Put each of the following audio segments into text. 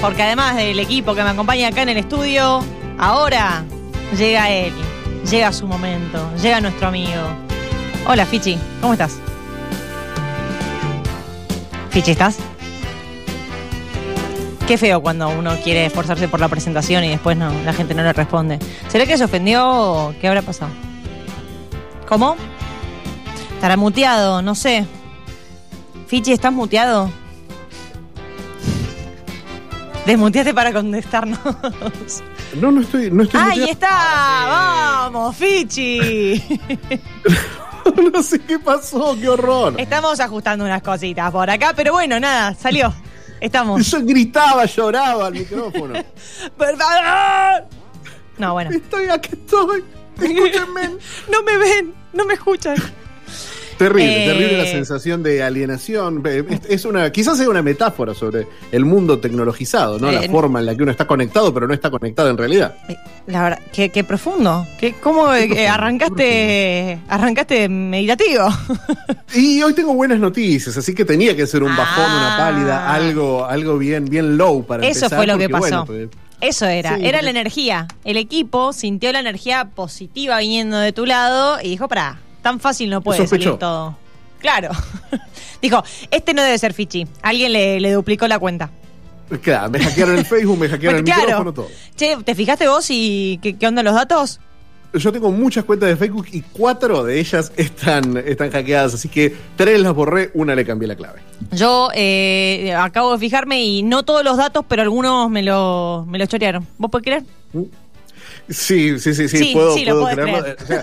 Porque además del equipo que me acompaña acá en el estudio, ahora llega él. Llega su momento. Llega nuestro amigo. Hola, Fichi. ¿Cómo estás? Fichi, ¿estás? Qué feo cuando uno quiere esforzarse por la presentación y después no, la gente no le responde. ¿Será que se ofendió o qué habrá pasado? ¿Cómo? Estará muteado, no sé. Fichi, ¿estás muteado? Desmuteaste para contestarnos. No, no estoy, no estoy ¡Ahí está! ¡Vamos, Fichi! no sé qué pasó, qué horror. Estamos ajustando unas cositas por acá, pero bueno, nada, salió. Estamos. Yo gritaba, lloraba al micrófono. ¡Por favor! No, bueno. Estoy aquí, estoy. Escúchenme. No me ven, no me escuchan. Terrible, Eh. terrible la sensación de alienación. Es- una, quizás sea una metáfora sobre el mundo tecnologizado, ¿no? La Eh, forma en la que uno está conectado, pero no está conectado en realidad. Eh, La verdad, qué, qué profundo. ¿Qué, ¿Cómo profundo, arrancaste, arrancaste meditativo? Y hoy tengo buenas noticias, así que tenía que ser un bajón, una Ah. pálida, algo, algo bien, bien low para Eso empezar. fue lo que pasó. bueno, pues, Eso era, Sí, era la energía. El equipo sintió la energía positiva viniendo de tu lado y dijo, pará, tan fácil no puede salir todo. Claro. dijo, este no debe ser Fichi. Alguien le, le duplicó la cuenta. Claro, me hackearon el Facebook, me hackearon el Claro. micrófono, todo. Che, ¿te fijaste vos y qué, qué onda los datos? Yo tengo muchas cuentas de Facebook y cuatro de ellas están, están hackeadas, así que tres las borré, una le cambié la clave. Yo eh, acabo de fijarme y no todos los datos, pero algunos me lo, me lo chorearon. ¿Vos podés creer? Sí, sí, sí, sí, Sí, puedo, sí, puedo creerlo. creer. o sea,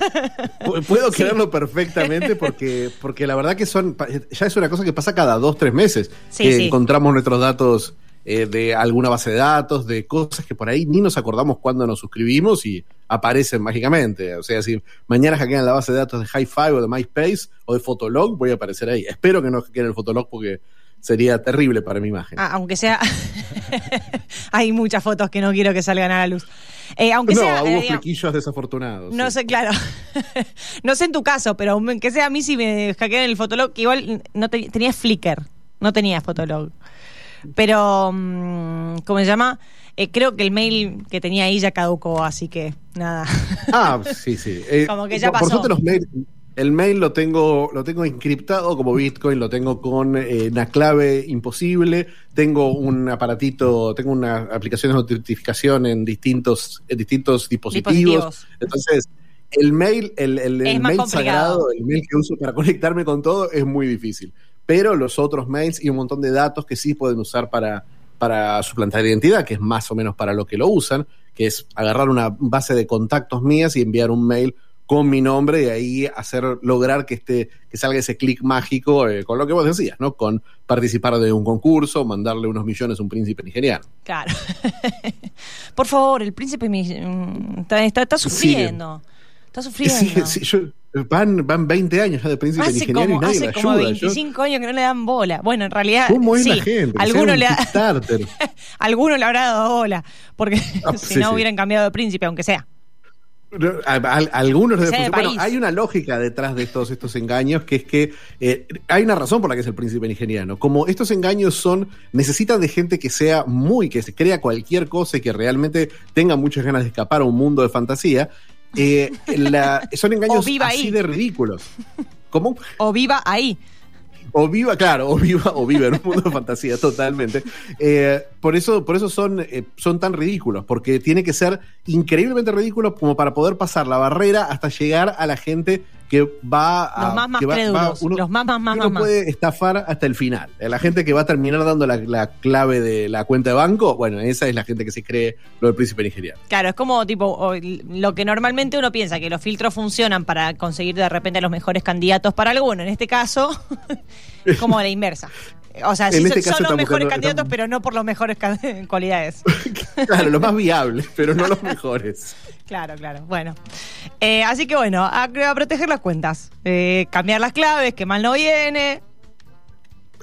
pu- puedo creerlo perfectamente porque, porque la verdad que son, ya es una cosa que pasa cada dos, tres meses, Sí, que sí. encontramos nuestros datos eh, de alguna base de datos, de cosas que por ahí ni nos acordamos cuando nos suscribimos y aparecen mágicamente. O sea, si mañana hackean la base de datos de Hi-Fi o de MySpace o de Fotolog, voy a aparecer ahí. Espero que no hackeen el Fotolog porque sería terrible para mi imagen. Ah, aunque sea. Hay muchas fotos que no quiero que salgan a la luz. Eh, aunque no, sea. hubo eh, digamos, flequillos desafortunados. no sí. sé, claro. no sé en tu caso, pero aunque sea a mí si me hackean el Fotolog, que igual no te- tenía Flickr, no tenía Fotolog. Pero, mm, ¿cómo se llama? Eh, creo que el mail que tenía ahí ya caducó, así que nada. Ah, sí, sí. Eh, Como que ya por, por pasó. suerte los mail- el mail lo tengo, lo tengo encriptado como Bitcoin, lo tengo con eh, una clave imposible, tengo un aparatito, tengo una aplicación de notificación en distintos, en distintos dispositivos. Dispositivos. Entonces, el mail, el, el- mail complicado. sagrado, el mail que uso para conectarme con todo es muy difícil. Pero los otros mails y un montón de datos que sí pueden usar para, para suplantar identidad, que es más o menos para lo que lo usan, que es agarrar una base de contactos mías y enviar un mail con mi nombre y ahí hacer lograr que este que salga ese clic mágico eh, con lo que vos decías, ¿no? Con participar de un concurso, mandarle unos millones a un príncipe nigeriano. Claro. Por favor, el príncipe mm, está, está, está sufriendo. Está sufriendo. Sí, sí, yo- van, van 20 años ya de príncipe Hace nigeriano como, y nadie hace como ayuda. Yo- 25 años que no le dan bola. Bueno, en realidad. ¿Cómo es sí, la gente? Alguno le, ha- alguno le habrá dado bola. Porque Ah, si no hubieran cambiado de príncipe, aunque sea. No, a- a- algunos de bueno, hay una lógica detrás de todos estos engaños que es que eh, hay una razón por la que es el príncipe nigeriano. Como estos engaños son necesitan de gente que sea muy que se crea cualquier cosa y que realmente tenga muchas ganas de escapar a un mundo de fantasía. eh, la- son engaños así ahí. de ridículos. ¿Cómo? O viva ahí. O viva, claro, o viva, o viva en un mundo de fantasía, totalmente. Eh, por eso, por eso son, eh, son tan ridículos, porque tiene que ser increíblemente ridículo como para poder pasar la barrera hasta llegar a la gente que va a. Los más, más que va- crédulos. va- uno- los más, más, más, uno más. puede estafar hasta el final. Eh, La gente que va a terminar dando la, la clave de la cuenta de banco, bueno, esa es la gente que se cree lo del príncipe nigeriano. Claro, es como tipo lo que normalmente uno piensa que los filtros funcionan para conseguir de repente a los mejores candidatos para alguno. En este caso, es como la inversa. O sea, En sí, este son- los mejores buscando- candidatos, estamos- pero no por las mejores cualidades. Claro, los más viables, pero no los mejores. Claro, claro. Bueno. Eh, así que bueno, a, a proteger las cuentas. Eh, cambiar las claves, que mal no viene.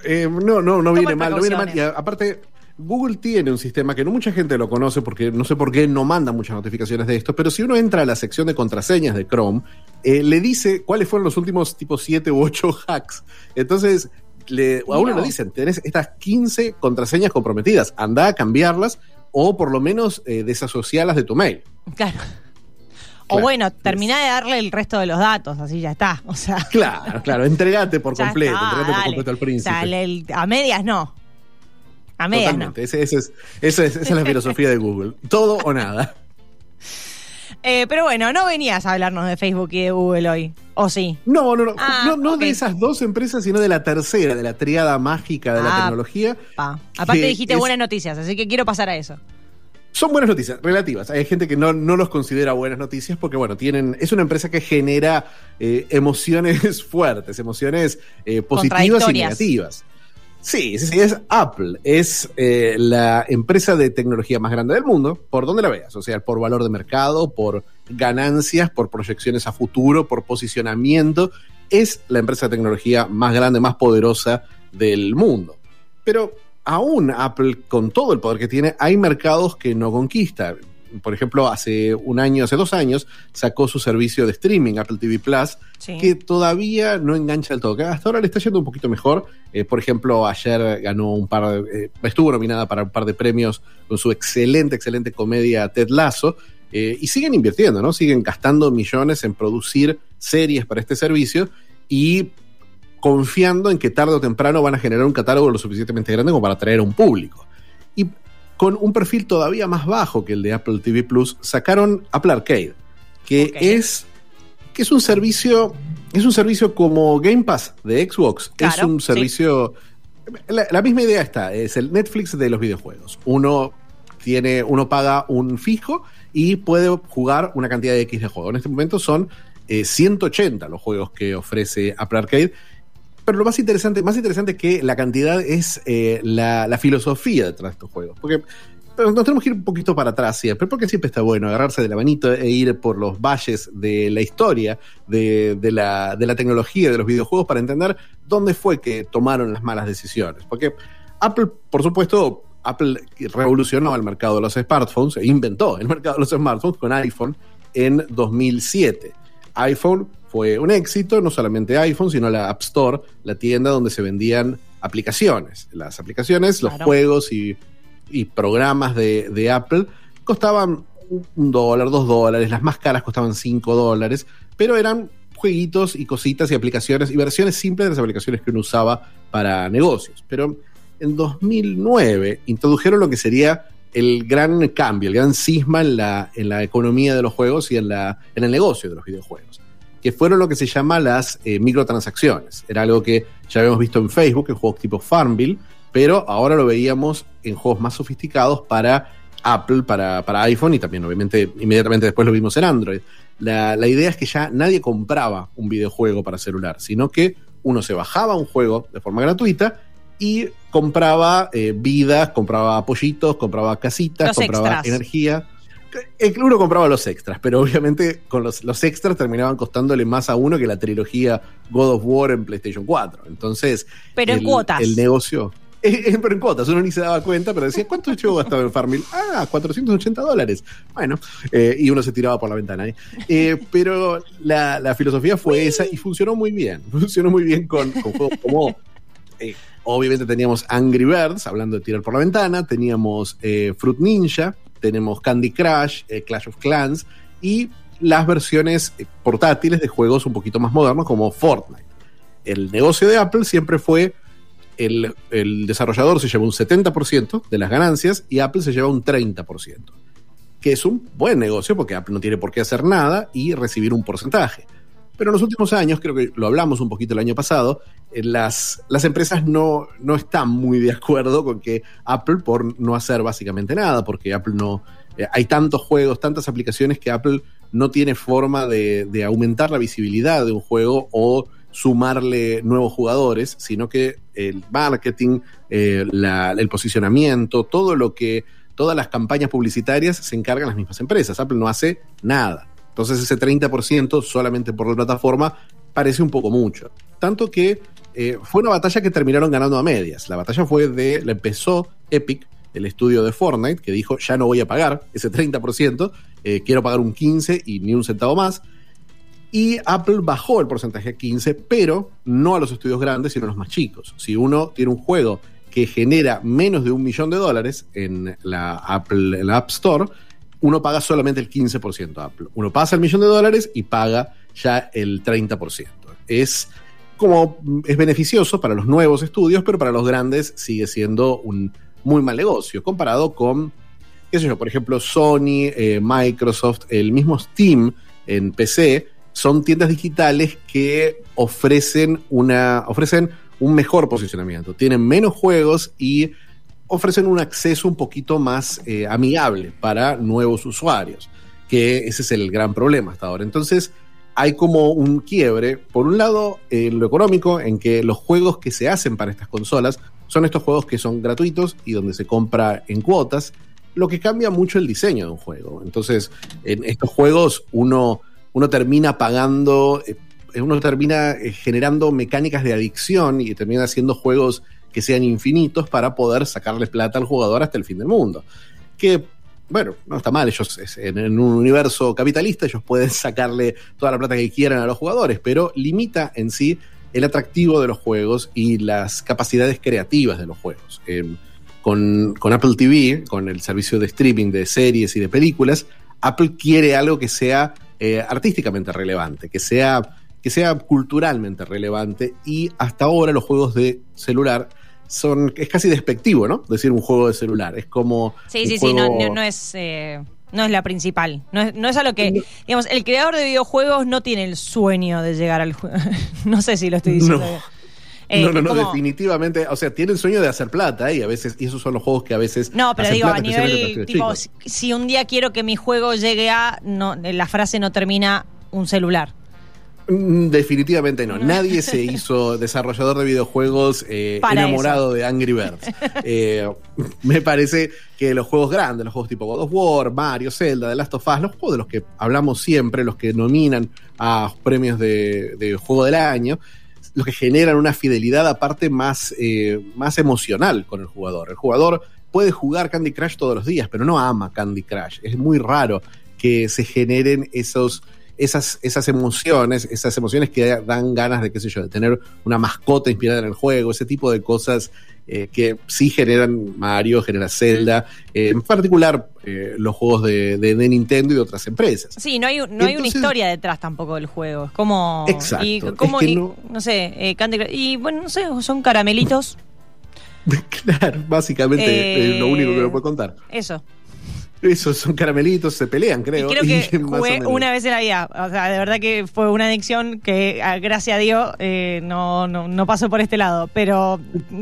Eh, no, no, no viene mal, no viene mal. Y a- aparte, Google tiene un sistema que no mucha gente lo conoce porque no sé por qué no manda muchas notificaciones de esto, pero si uno entra a la sección de contraseñas de Chrome, eh, le dice cuáles fueron los últimos tipo 7 u 8 hacks. Entonces, le, a uno le dicen, tenés estas 15 contraseñas comprometidas, anda a cambiarlas o por lo menos eh, desasociarlas de tu mail. Claro. O bueno, terminá de darle el resto de los datos, así ya está. O sea. Claro, claro, entregate por completo, está, entregate por completo al príncipe. El- a medias no. A medias no. Totalmente, ese- ese es- ese es- esa es la filosofía de Google. Todo o nada. Eh, pero bueno, no venías a hablarnos de Facebook y de Google hoy. ¿O sí? No, no, no. Ah, no de esas dos empresas, sino de la tercera, de la triada mágica de la Ah, tecnología. Pa. Aparte dijiste es- buenas noticias, así que quiero pasar a eso. Son buenas noticias, relativas. Hay gente que no, no los considera buenas noticias porque, bueno, tienen. Es una empresa que genera eh, emociones fuertes, emociones eh, positivas y negativas. Sí, sí, es Apple. Es eh, la empresa de tecnología más grande del mundo, por donde la veas. O sea, por valor de mercado, por ganancias, por proyecciones a futuro, por posicionamiento. Es la empresa de tecnología más grande, más poderosa del mundo. Pero aún Apple, con todo el poder que tiene, hay mercados que no conquista. Por ejemplo, hace un año, hace dos años, sacó su servicio de streaming, Apple TV Plus, Sí. que todavía no engancha del todo. Que hasta ahora le está yendo un poquito mejor. Eh, por ejemplo, ayer ganó un par de, eh, estuvo nominada para un par de premios con su excelente, excelente comedia Ted Lasso. Eh, y siguen invirtiendo, ¿no? Siguen gastando millones en producir series para este servicio y confiando en que tarde o temprano van a generar un catálogo lo suficientemente grande como para atraer a un público. Y con un perfil todavía más bajo que el de Apple TV Plus, sacaron Apple Arcade, que es que es un servicio es un servicio como Game Pass de Xbox, es un sí. servicio la, la misma idea está, es el Netflix de los videojuegos. Uno tiene uno paga un fijo y puede jugar una cantidad de X de juegos. En este momento son eh, 180 los juegos que ofrece Apple Arcade. Pero lo más interesante, más interesante que la cantidad es eh, la, la filosofía detrás de estos juegos. Porque nos tenemos que ir un poquito para atrás siempre, porque siempre está bueno agarrarse de la manito e ir por los valles de la historia, de, de la, de la tecnología, de los videojuegos, para entender dónde fue que tomaron las malas decisiones. Porque Apple, por supuesto, Apple revolucionó el mercado de los smartphones, e inventó el mercado de los smartphones con iPhone en 2007. iPhone fue un éxito, no solamente iPhone, sino la App Store, la tienda donde se vendían aplicaciones. Las aplicaciones, los juegos y, y programas de, de Apple costaban un dólar, dos dólares, las más caras costaban cinco dólares, pero eran jueguitos y cositas y aplicaciones y versiones simples de las aplicaciones que uno usaba para negocios. Pero en 2009 introdujeron lo que sería el gran cambio, el gran cisma en la, en la economía de los juegos y en, la, en el negocio de los videojuegos, que fueron lo que se llama las eh, microtransacciones. Era algo que ya habíamos visto en Facebook, en juegos tipo Farmville, pero ahora lo veíamos en juegos más sofisticados para Apple, para, para iPhone y también obviamente inmediatamente después lo vimos en Android. La, la idea es que ya nadie compraba un videojuego para celular, sino que uno se bajaba un juego de forma gratuita y compraba eh, vidas, compraba pollitos, compraba casitas, Los compraba extras. energía. Uno compraba los extras, pero obviamente con los, los extras terminaban costándole más a uno que la trilogía God of War en PlayStation 4. Entonces, Pero en el, cuotas. el negocio. Eh, eh, pero en cuotas, uno ni se daba cuenta, pero decía, ¿cuánto yo gastaba en Farmville? Ah, 480 dólares. Bueno, eh, y uno se tiraba por la ventana. pero la, la filosofía fue esa y funcionó muy bien. Funcionó muy bien con, con juegos como. obviamente teníamos Angry Birds, hablando de tirar por la ventana, teníamos eh, Fruit Ninja, tenemos Candy Crush, eh, Clash of Clans y las versiones eh, portátiles de juegos un poquito más modernos como Fortnite. El negocio de Apple siempre fue el, el desarrollador se lleva un 70% de las ganancias y Apple se lleva un 30%, que es un buen negocio porque Apple no tiene por qué hacer nada y recibir un porcentaje. Pero en los últimos años, creo que lo hablamos un poquito el año pasado, las, las empresas no, no están muy de acuerdo con que Apple por no hacer básicamente nada, porque Apple no... eh, hay tantos juegos, tantas aplicaciones que Apple no tiene forma de, de aumentar la visibilidad de un juego o sumarle nuevos jugadores, sino que el marketing, eh, el posicionamiento, todo lo que, todas las campañas publicitarias se encargan las mismas empresas. Apple no hace nada. Entonces ese 30% solamente por la plataforma parece un poco mucho. Tanto que eh, fue una batalla que terminaron ganando a medias. La batalla fue de, la empezó Epic, el estudio de Fortnite, que dijo, ya no voy a pagar ese 30%, eh, quiero pagar un 15% y ni un centavo más. Y Apple bajó el porcentaje a 15, pero no a los estudios grandes, sino a los más chicos. Si uno tiene un juego que genera menos de un millón de dólares en la App Store, uno paga solamente el 15% a Apple. Uno pasa el millón de dólares y paga ya el 30%. Es como es beneficioso para los nuevos estudios, pero para los grandes sigue siendo un muy mal negocio comparado con, qué sé yo, por ejemplo, Sony, eh, Microsoft, el mismo Steam en PC, son tiendas digitales que ofrecen una ofrecen un mejor posicionamiento, tienen menos juegos y ofrecen un acceso un poquito más eh, amigable para nuevos usuarios, que ese es el gran problema hasta ahora. Entonces, hay como un quiebre, por un lado, en lo económico, en que los juegos que se hacen para estas consolas son estos juegos que son gratuitos y donde se compra en cuotas, lo que cambia mucho el diseño de un juego. Entonces, en estos juegos uno, uno termina pagando, eh, uno termina eh, generando mecánicas de adicción y termina haciendo juegos que sean infinitos para poder sacarle plata al jugador hasta el fin del mundo. Que, bueno, no está mal, ellos en, un universo capitalista ellos pueden sacarle toda la plata que quieran a los jugadores, pero limita en sí el atractivo de los juegos y las capacidades creativas de los juegos. Con, con Apple TV, con el servicio de streaming de series y de películas, Apple quiere algo que sea eh, artísticamente relevante, que sea, que sea culturalmente relevante y hasta ahora los juegos de celular son, es casi despectivo, ¿no? Decir un juego de celular, es como... Sí, sí, sí, no, no, no es... eh, no es la principal. No es, no es a lo que. Digamos, el creador de videojuegos no tiene el sueño de llegar al juego. no sé si lo estoy diciendo. No. bien. Eh, no, no, no, como- definitivamente. O sea, tienen sueño de hacer plata ¿eh? y a veces, y esos son los juegos que a veces. No, pero digo, plata, a nivel, tipo, si, si un día quiero que mi juego llegue a, no, la frase no termina un celular. Mm, Definitivamente no. Nadie se hizo desarrollador de videojuegos eh, enamorado de Angry Birds. Eh, me parece que los juegos grandes, los juegos tipo God of War, Mario, Zelda, The Last of Us, los juegos de los que hablamos siempre, los que nominan a premios de, de juego del año, los que generan una fidelidad aparte más, eh, más emocional con el jugador. El jugador puede jugar Candy Crush todos los días, pero no ama Candy Crush. Es muy raro que se generen esos esas, esas emociones, esas emociones que dan ganas de, qué sé yo, de tener una mascota inspirada en el juego, ese tipo de cosas eh, que sí generan Mario, genera Zelda, eh, en particular eh, los juegos de, de- de Nintendo y de otras empresas. Sí, no hay, no hay una historia detrás tampoco del juego. Es como. Exacto, Y, es como, que y, no- no... sé, Y bueno, no sé, son caramelitos. claro, básicamente es lo único que me puede contar. Eso. Esos son caramelitos, se pelean, creo. y creo que jugué una vez en la vida. O sea, de verdad que fue una adicción que, a- gracias a Dios, eh, no, no, no pasó por este lado. Pero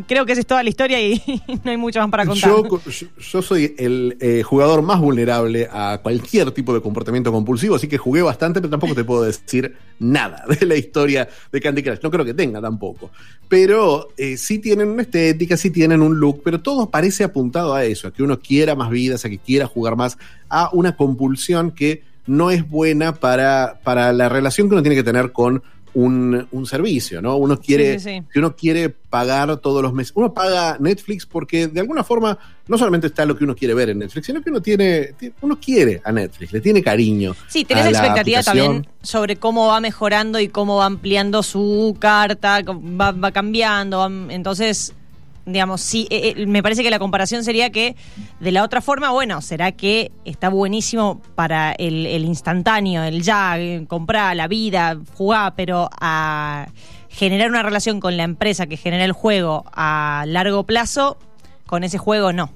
creo que esa es toda la historia y no hay mucho más para contar. Yo, yo- yo soy el eh, jugador más vulnerable a cualquier tipo de comportamiento compulsivo, así que jugué bastante, pero tampoco te puedo decir nada de la historia de Candy Crush. No creo que tenga tampoco. Pero eh, sí tienen una estética, sí tienen un look, pero todo parece apuntado a eso, a que uno quiera más vidas, a que quiera jugar más, a una compulsión que no es buena para, para la relación que uno tiene que tener con un, un servicio, ¿no? Uno quiere, Sí, sí, sí. que uno quiere pagar todos los meses. Uno paga Netflix porque de alguna forma no solamente está lo que uno quiere ver en Netflix, sino que uno tiene, ti- uno quiere a Netflix, le tiene cariño. Sí, tenés expectativa también sobre cómo va mejorando y cómo va ampliando su carta, va, va cambiando. entonces, digamos, sí, eh, eh, me parece que la comparación sería que de la otra forma, bueno, será que está buenísimo para el, el instantáneo, el ya, eh, comprar, la vida, jugar, pero a generar una relación con la empresa que genera el juego a largo plazo, con ese juego no.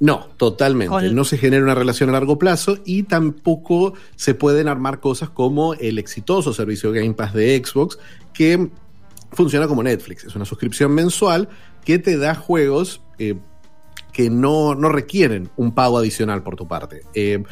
No, totalmente. Con- No se genera una relación a largo plazo y tampoco se pueden armar cosas como el exitoso servicio Game Pass de Xbox, que funciona como Netflix. Es una suscripción mensual que te da juegos eh, que no, no requieren un pago adicional por tu parte. Eh,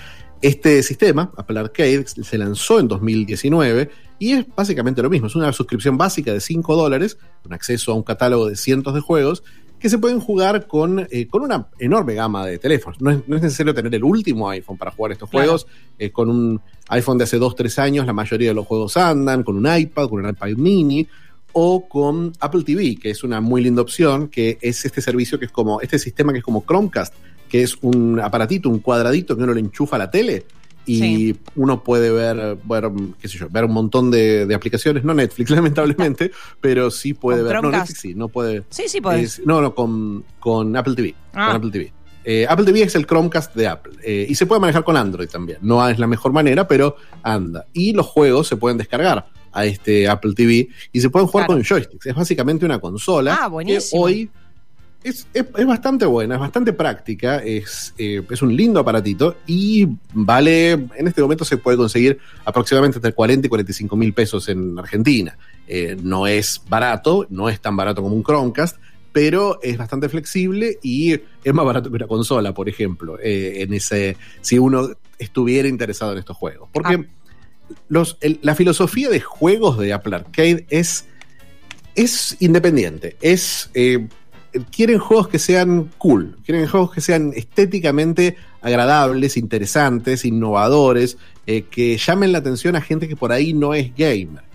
Este sistema, Apple Arcade, se lanzó en 2019 y es básicamente lo mismo. Es una suscripción básica de 5 dólares, con acceso a un catálogo de cientos de juegos que se pueden jugar con, eh, con una enorme gama de teléfonos. No es, no es, necesario tener el último iPhone para jugar estos claro. juegos. Eh, con un iPhone de hace 2, 3 años, la mayoría de los juegos andan, con un iPad, con un iPad mini o con Apple TV, que es una muy linda opción, que es este servicio que es como, este sistema que es como Chromecast, que es un aparatito, un cuadradito que uno le enchufa a la tele y sí. uno puede ver, ver, qué sé yo, ver un montón de, de aplicaciones, no Netflix, lamentablemente, pero sí puede ver. No, Netflix sí, no puede. Sí, sí puede. no, no, con, con Apple TV. Ah. Con Apple TV. Eh, Apple TV es el Chromecast de Apple eh, y se puede manejar con Android también. No es la mejor manera, pero anda. Y los juegos se pueden descargar a este Apple TV y se pueden jugar claro. con joysticks. Es básicamente una consola ah, que hoy es, es, es, bastante buena, es bastante práctica, es, eh, es, un lindo aparatito y vale, en este momento se puede conseguir aproximadamente entre 40 y 45 mil pesos en Argentina. Eh, no es barato, no es tan barato como un Chromecast, pero es bastante flexible y es más barato que una consola, por ejemplo, eh, en ese, si uno estuviera interesado en estos juegos. Porque ah. los, el, la filosofía de juegos de Apple Arcade es, es independiente, es eh, quieren juegos que sean cool, quieren juegos que sean estéticamente agradables, interesantes, innovadores, eh, que llamen la atención a gente que por ahí no es gamer.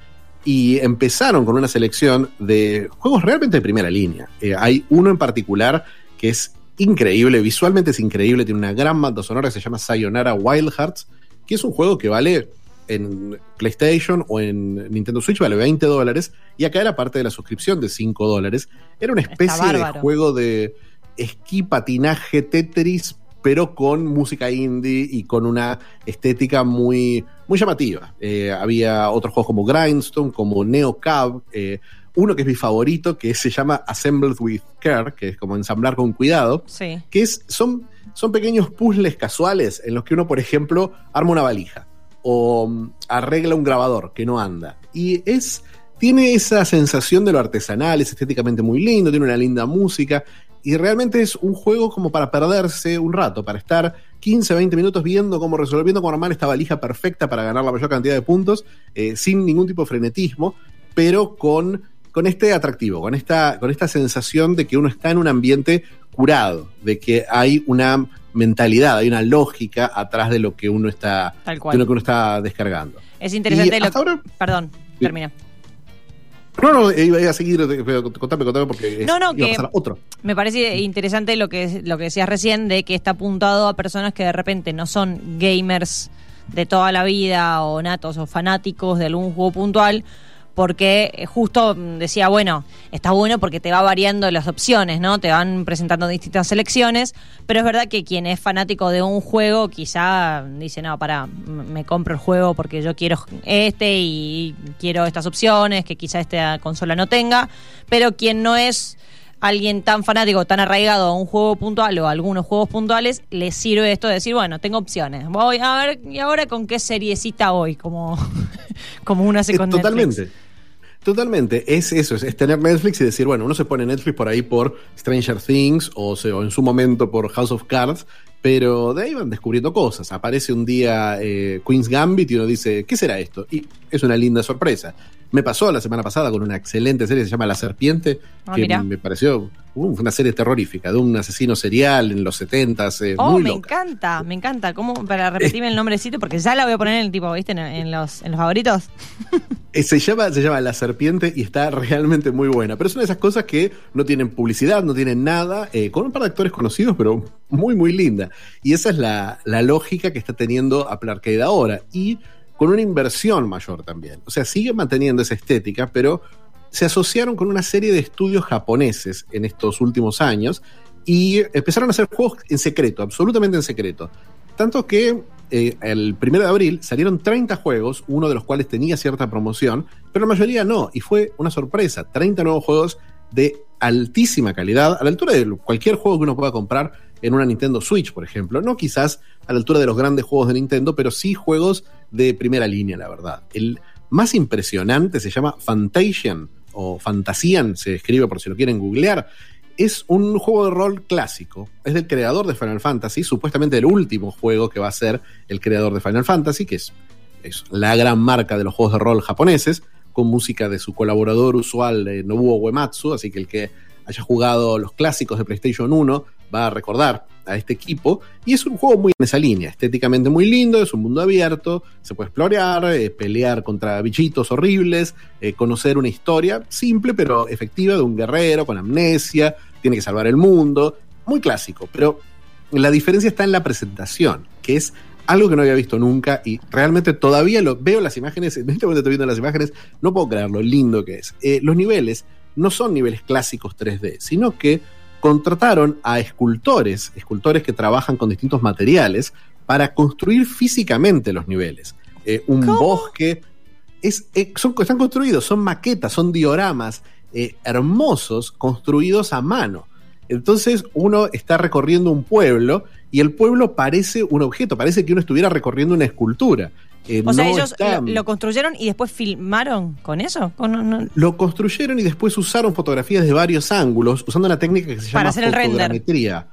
Y empezaron con una selección de juegos realmente de primera línea. Eh, hay uno en particular que es increíble, visualmente es increíble, tiene una gran banda sonora que se llama Sayonara Wild Hearts, que es un juego que vale en PlayStation o en Nintendo Switch vale 20 dólares y acá era parte de la suscripción de 5 dólares. Era una especie de juego de esquí, patinaje, Tetris, pero con música indie y con una estética muy, muy llamativa. Eh, había otros juegos como Grindstone, como Neo Cab, eh, uno que es mi favorito, que se llama Assembled with Care, que es como ensamblar con cuidado, sí. que es, son, son pequeños puzzles casuales en los que uno, por ejemplo, arma una valija o mm, arregla un grabador que no anda. Y es, tiene esa sensación de lo artesanal, es estéticamente muy lindo, tiene una linda música y realmente es un juego como para perderse un rato, para estar 15, 20 minutos viendo cómo resolviendo cómo armar esta valija perfecta para ganar la mayor cantidad de puntos, eh, sin ningún tipo de frenetismo, pero con, con este atractivo, con esta, con esta sensación de que uno está en un ambiente curado, de que hay una mentalidad, hay una lógica atrás de lo que uno está, de lo que uno está descargando. Es interesante Y lo hasta ahora- Perdón, Sí. termina. No, no, iba a seguir, pero contame, contame porque es- No, no, iba a pasar otro. Me parece interesante lo que, lo que decías recién de que está apuntado a personas que de repente no son gamers de toda la vida o natos o fanáticos de algún juego puntual, porque eh, justo mm, decía, bueno, está bueno porque te va variando las opciones, ¿no? Te van presentando distintas selecciones, pero es verdad que quien es fanático de un juego quizá dice, no, para, me compro el juego porque yo quiero este y quiero estas opciones que quizá esta consola no tenga, pero quien no es alguien tan fanático, tan arraigado a un juego puntual o a algunos juegos puntuales, le sirve esto de decir, bueno, tengo opciones. Voy a ver, ¿y ahora con qué seriecita voy? Como, como uno hace con Totalmente. Netflix. Totalmente, es eso, es, tener Netflix y decir, bueno, uno se pone Netflix por ahí por Stranger Things o, o en su momento por House of Cards, pero de ahí van descubriendo cosas. Aparece un día eh, Queen's Gambit y uno dice, ¿qué será esto? Y es una linda sorpresa. Me pasó la semana pasada con una excelente serie que se llama La Serpiente, Ah, que mirá. me pareció uh, una serie terrorífica de un asesino serial en los 70 eh, Oh, muy me loca. encanta, me encanta. ¿Cómo? Para repetirme el nombrecito, porque ya la voy a poner en el tipo, ¿viste? En, en los, en los favoritos. Eh, Se llama, se llama La Serpiente y está realmente muy buena. Pero es una de esas cosas que no tienen publicidad, no tienen nada, eh, con un par de actores conocidos, pero muy, muy linda. Y esa es la, la lógica que está teniendo Apple Arcade ahora. Y con una inversión mayor también. O sea, sigue manteniendo esa estética, pero se asociaron con una serie de estudios japoneses en estos últimos años y empezaron a hacer juegos en secreto, absolutamente en secreto. Tanto que eh, el 1 de abril salieron 30 juegos, uno de los cuales tenía cierta promoción, pero la mayoría no, y fue una sorpresa. 30 nuevos juegos de altísima calidad, a la altura de cualquier juego que uno pueda comprar en una Nintendo Switch, por ejemplo. No quizás a la altura de los grandes juegos de Nintendo, pero sí juegos de primera línea, la verdad. El más impresionante se llama Fantasian, o Fantasian, se escribe por si lo quieren googlear. es un juego de rol clásico. Es del creador de Final Fantasy, supuestamente el último juego que va a ser el creador de Final Fantasy, que es, es la gran marca de los juegos de rol japoneses, con música de su colaborador usual eh, Nobuo Uematsu, así que el que haya jugado los clásicos de PlayStation 1 va a recordar a este equipo. Y es un juego muy en esa línea, estéticamente muy lindo, es un mundo abierto, se puede explorar, eh, pelear contra bichitos horribles, eh, conocer una historia simple pero efectiva de un guerrero con amnesia, tiene que salvar el mundo, muy clásico, pero la diferencia está en la presentación, que es algo que no había visto nunca y realmente todavía lo veo las imágenes, en este momento estoy viendo las imágenes, no puedo creer lo lindo que es. Eh, los niveles no son niveles clásicos 3D, sino que contrataron a escultores, escultores que trabajan con distintos materiales, para construir físicamente los niveles. Eh, un ¿Cómo? bosque, es, eh, son, están construidos, son maquetas, son dioramas eh, hermosos construidos a mano. Entonces uno está recorriendo un pueblo y el pueblo parece un objeto, parece que uno estuviera recorriendo una escultura. Eh, O sea, ellos está- lo, lo construyeron y después filmaron con eso. Con- no- no- lo construyeron y después usaron fotografías de varios ángulos usando una técnica que se Para llama hacer el render. fotogrametría.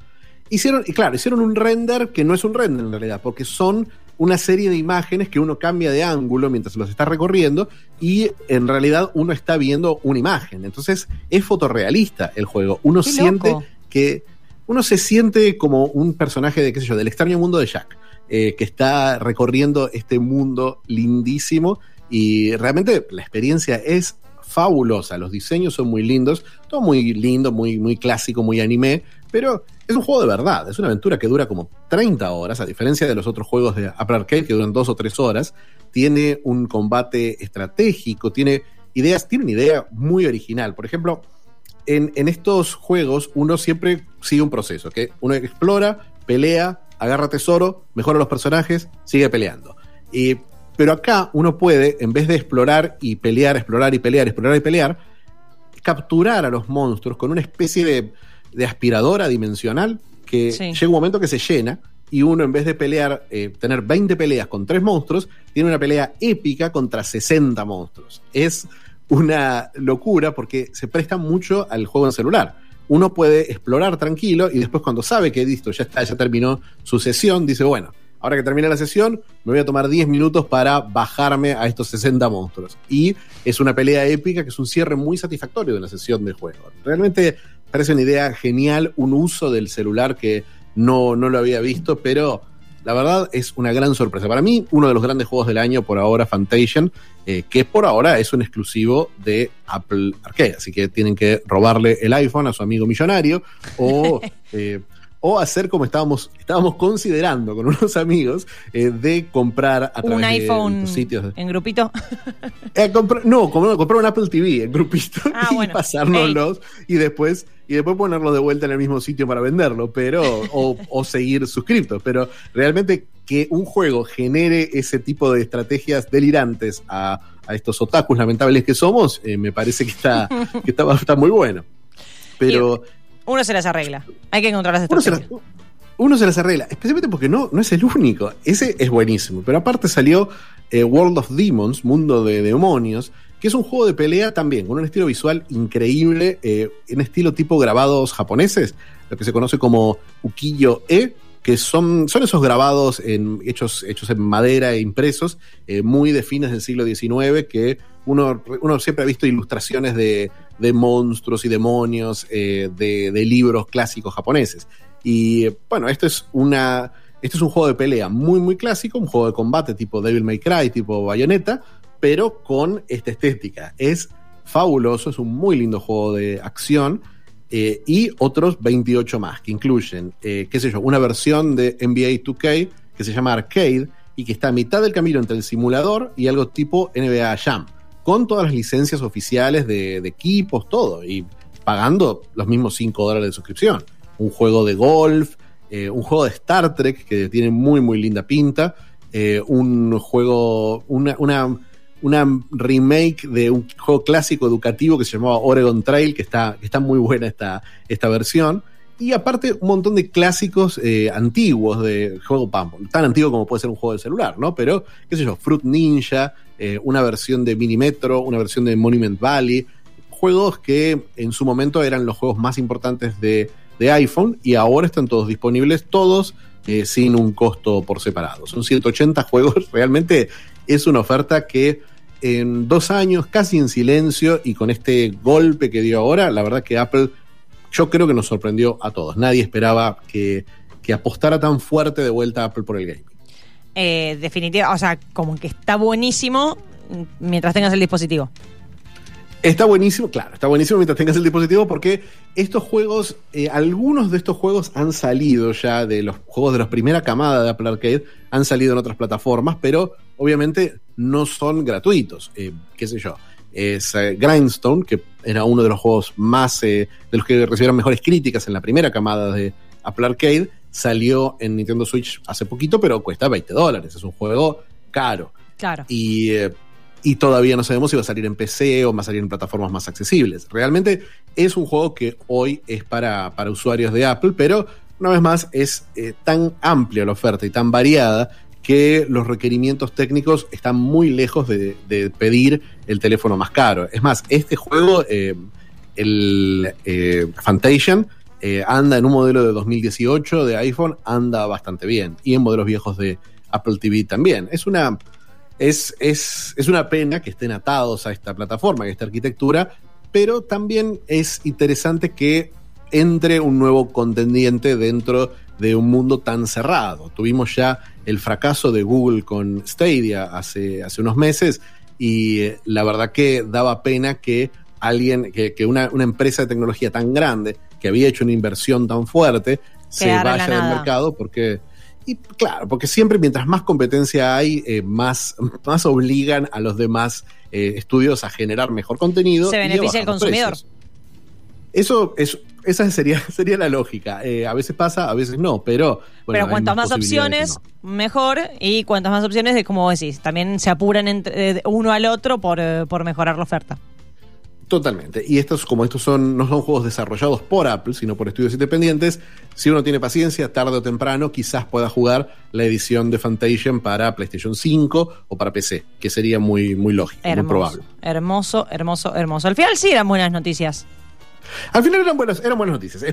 Hicieron, y claro, hicieron un render que no es un render en realidad, porque son una serie de imágenes que uno cambia de ángulo mientras los está recorriendo y en realidad uno está viendo una imagen. Entonces es fotorrealista el juego. Uno Qué siente loco. que uno se siente como un personaje de, qué sé yo, del extraño mundo de Jack, eh, que está recorriendo este mundo lindísimo. Y realmente la experiencia es fabulosa, los diseños son muy lindos, todo muy lindo, muy, muy clásico, muy anime, pero es un juego de verdad, es una aventura que dura como 30 horas, a diferencia de los otros juegos de Apple Arcade que duran dos o tres horas, tiene un combate estratégico, tiene ideas, tiene una idea muy original, por ejemplo, en estos juegos uno siempre sigue un proceso, que uno explora, pelea, agarra tesoro, mejora los personajes, sigue peleando. Y, pero acá uno puede, en vez de explorar y pelear, explorar y pelear, explorar y pelear, capturar a los monstruos con una especie de, de aspiradora dimensional que Sí. llega un momento que se llena y uno en vez de pelear, eh, tener 20 peleas con tres monstruos, tiene una pelea épica contra 60 monstruos. Es una locura porque se presta mucho al juego en celular. Uno puede explorar tranquilo y después cuando sabe que listo, ya está, ya terminó su sesión, dice, bueno, ahora que termine la sesión, me voy a tomar 10 minutos para bajarme a estos 60 monstruos. Y es una pelea épica que es un cierre muy satisfactorio de la sesión de juego. Realmente parece una idea genial, un uso del celular que no, no lo había visto, pero la verdad es una gran sorpresa. Para mí, uno de los grandes juegos del año por ahora, Fantation, eh, que por ahora es un exclusivo de Apple Arcade. Así que tienen que robarle el iPhone a su amigo millonario o, eh, o hacer como estábamos, estábamos considerando con unos amigos eh, de comprar a través un de iPhone sitios. de- en grupito. Eh, comprar- no, como- comprar un Apple TV en grupito Ah, y bueno. pasárnoslos y después y después ponerlo de vuelta en el mismo sitio para venderlo, pero o, o seguir suscriptos. Pero realmente que un juego genere ese tipo de estrategias delirantes a, a estos otakus lamentables que somos, eh, me parece que está, que está, está muy bueno. Pero Uno se las arregla. Hay que encontrar las uno se, las, estrategias. uno se las arregla, especialmente porque no, no es el único. Ese es buenísimo. Pero aparte salió eh, World of Demons, Mundo de Demonios, que es un juego de pelea también, con un estilo visual increíble, eh, en estilo tipo grabados japoneses, lo que se conoce como ukiyo-e, que son, son esos grabados en, hechos, hechos en madera e impresos, eh, muy de fines del siglo XIX, que uno, uno siempre ha visto ilustraciones de, de monstruos y demonios eh, de, libros clásicos japoneses. Y bueno, esto es una. Es un juego de pelea muy, muy clásico, un juego de combate tipo Devil May Cry, tipo Bayonetta, pero con esta estética. Es fabuloso, es un muy lindo juego de acción. eh, y otros 28 más, que incluyen, eh, qué sé yo, una versión de NBA 2K que se llama Arcade y que está a mitad del camino entre el simulador y algo tipo NBA Jam, con todas las licencias oficiales de, de equipos, todo, y pagando los mismos 5 dólares de suscripción. Un juego de golf, eh, un juego de Star Trek que tiene muy, muy linda pinta, eh, un juego, una, una, una remake de un juego clásico educativo que se llamaba Oregon Trail, que está, que está muy buena esta, esta versión. Y aparte, un montón de clásicos eh, antiguos de juego pam, tan antiguo como puede ser un juego de celular, ¿no? Pero, qué sé yo, Fruit Ninja, eh, una versión de Minimetro, una versión de Monument Valley, juegos que en su momento eran los juegos más importantes de, de iPhone y ahora están todos disponibles, todos eh, sin un costo por separado. Son 180 juegos, realmente es una oferta que en dos años, casi en silencio y con este golpe que dio ahora, la verdad que Apple, yo creo que nos sorprendió a todos. Nadie esperaba que, que apostara tan fuerte de vuelta a Apple por el gaming. Eh, definitiva, o sea, como que está buenísimo mientras tengas el dispositivo. Está buenísimo, claro, está buenísimo mientras tengas el dispositivo porque estos juegos, eh, algunos de estos juegos han salido ya de los juegos de la primera camada de Apple Arcade, han salido en otras plataformas, pero obviamente no son gratuitos. Eh, qué sé yo, es eh, Grindstone, que era uno de los juegos más, eh, de los que recibieron mejores críticas en la primera camada de Apple Arcade, salió en Nintendo Switch hace poquito, pero cuesta 20 dólares, es un juego caro. Claro. Y eh, y todavía no sabemos si va a salir en PC o va a salir en plataformas más accesibles. Realmente es un juego que hoy es para, para usuarios de Apple, pero una vez más es eh, tan amplia la oferta y tan variada que los requerimientos técnicos están muy lejos de, pedir el teléfono más caro. Es más, este juego, eh, el eh, Fantasia, eh, anda en un modelo de 2018 de iPhone, anda bastante bien. Y en modelos viejos de Apple TV también. Es una es, es, es una pena que estén atados a esta plataforma, a esta arquitectura, pero también es interesante que entre un nuevo contendiente dentro de un mundo tan cerrado. Tuvimos ya el fracaso de Google con Stadia hace, hace unos meses y eh, la verdad que daba pena que alguien, que, que una, una, empresa de tecnología tan grande, que había hecho una inversión tan fuerte, se vaya del mercado porque y claro, porque siempre mientras más competencia hay, eh, más, más obligan a los demás eh, estudios a generar mejor contenido. Se beneficia el consumidor. Precios. Eso es, esa sería, sería la lógica. Eh, a veces pasa, a veces no, pero. Bueno, pero cuantas más, más opciones, no. mejor. Y cuantas más opciones, de como decís, también se apuran entre, uno al otro por, por mejorar la oferta. Totalmente. Y estos, como estos son, no son juegos desarrollados por Apple, sino por estudios independientes, si uno tiene paciencia, tarde o temprano quizás pueda jugar la edición de Fantasia para PlayStation 5 o para PC, que sería muy, muy lógico, hermoso, muy probable. Hermoso, hermoso, hermoso. Al final sí eran buenas noticias. Al final eran buenas, eran buenas noticias.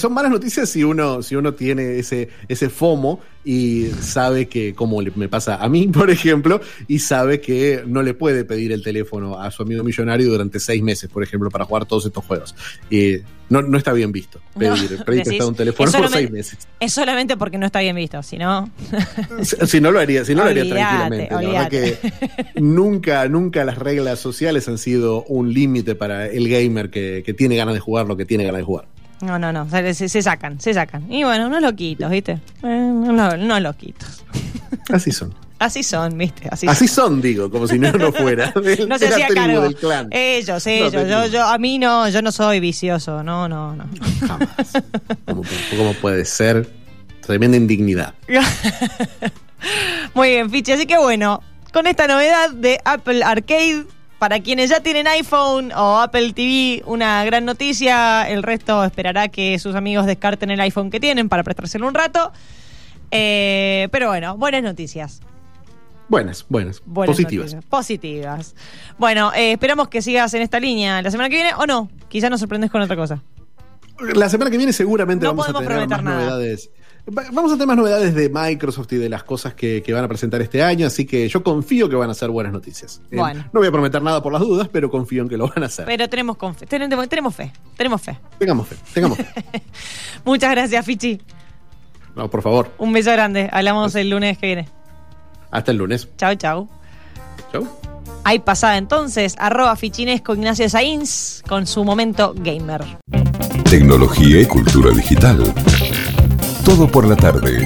Son malas noticias si uno, si uno tiene ese, ese FOMO y sabe que, como me pasa a mí, por ejemplo, y sabe que no le puede pedir el teléfono a su amigo millonario durante seis meses, por ejemplo, para jugar todos estos juegos. Y no, no está bien visto pedir, no, pedir prestado un teléfono por seis meses. Es solamente porque no está bien visto, si no. si, si, no lo haría, si no olvidate, lo haría tranquilamente. Olvidate. La verdad que nunca, nunca las reglas sociales han sido un límite para el gamer que, que tiene ganas de jugar lo que tiene ganas de jugar. No, no, no, se, se, sacan, se sacan. Y bueno, unos loquitos, ¿viste? Eh, unos, unos loquitos. Así son. Así son, ¿viste? Así, Así son. son. digo, como si no, no fuera. no se hacía cargo. Del clan. Ellos, ellos. No, yo, yo, a mí no, yo no soy vicioso. No, no, no. Jamás. ¿Cómo, cómo puede ser? Tremenda indignidad. Muy bien, Fichi. Así que bueno, con esta novedad de Apple Arcade, para quienes ya tienen iPhone o Apple TV, una gran noticia. El resto esperará que sus amigos descarten el iPhone que tienen para prestárselo un rato. Eh, pero bueno, buenas noticias. Buenas, buenas, buenas positivas. Noticias, positivas. Bueno, eh, esperamos que sigas en esta línea la semana que viene o no. Quizás nos sorprendes con otra cosa. La semana que viene seguramente no vamos a tener más nada. novedades. Vamos a tener más novedades de Microsoft y de las cosas que, que, van a presentar este año, así que yo confío que van a ser buenas noticias. Bueno. Eh, no voy a prometer nada por las dudas, pero confío en que lo van a hacer. Pero tenemos, fe, tenemos, tenemos fe, tenemos fe. Tengamos fe, tengamos fe. Muchas gracias, Fichi. No, por favor. Un beso grande. Hablamos el lunes que viene. Hasta el lunes. Chau, chau. Chau. Ahí pasada entonces, arroba fichinesco Ignacio Sainz con su momento gamer. Tecnología y cultura digital. Todo por la tarde.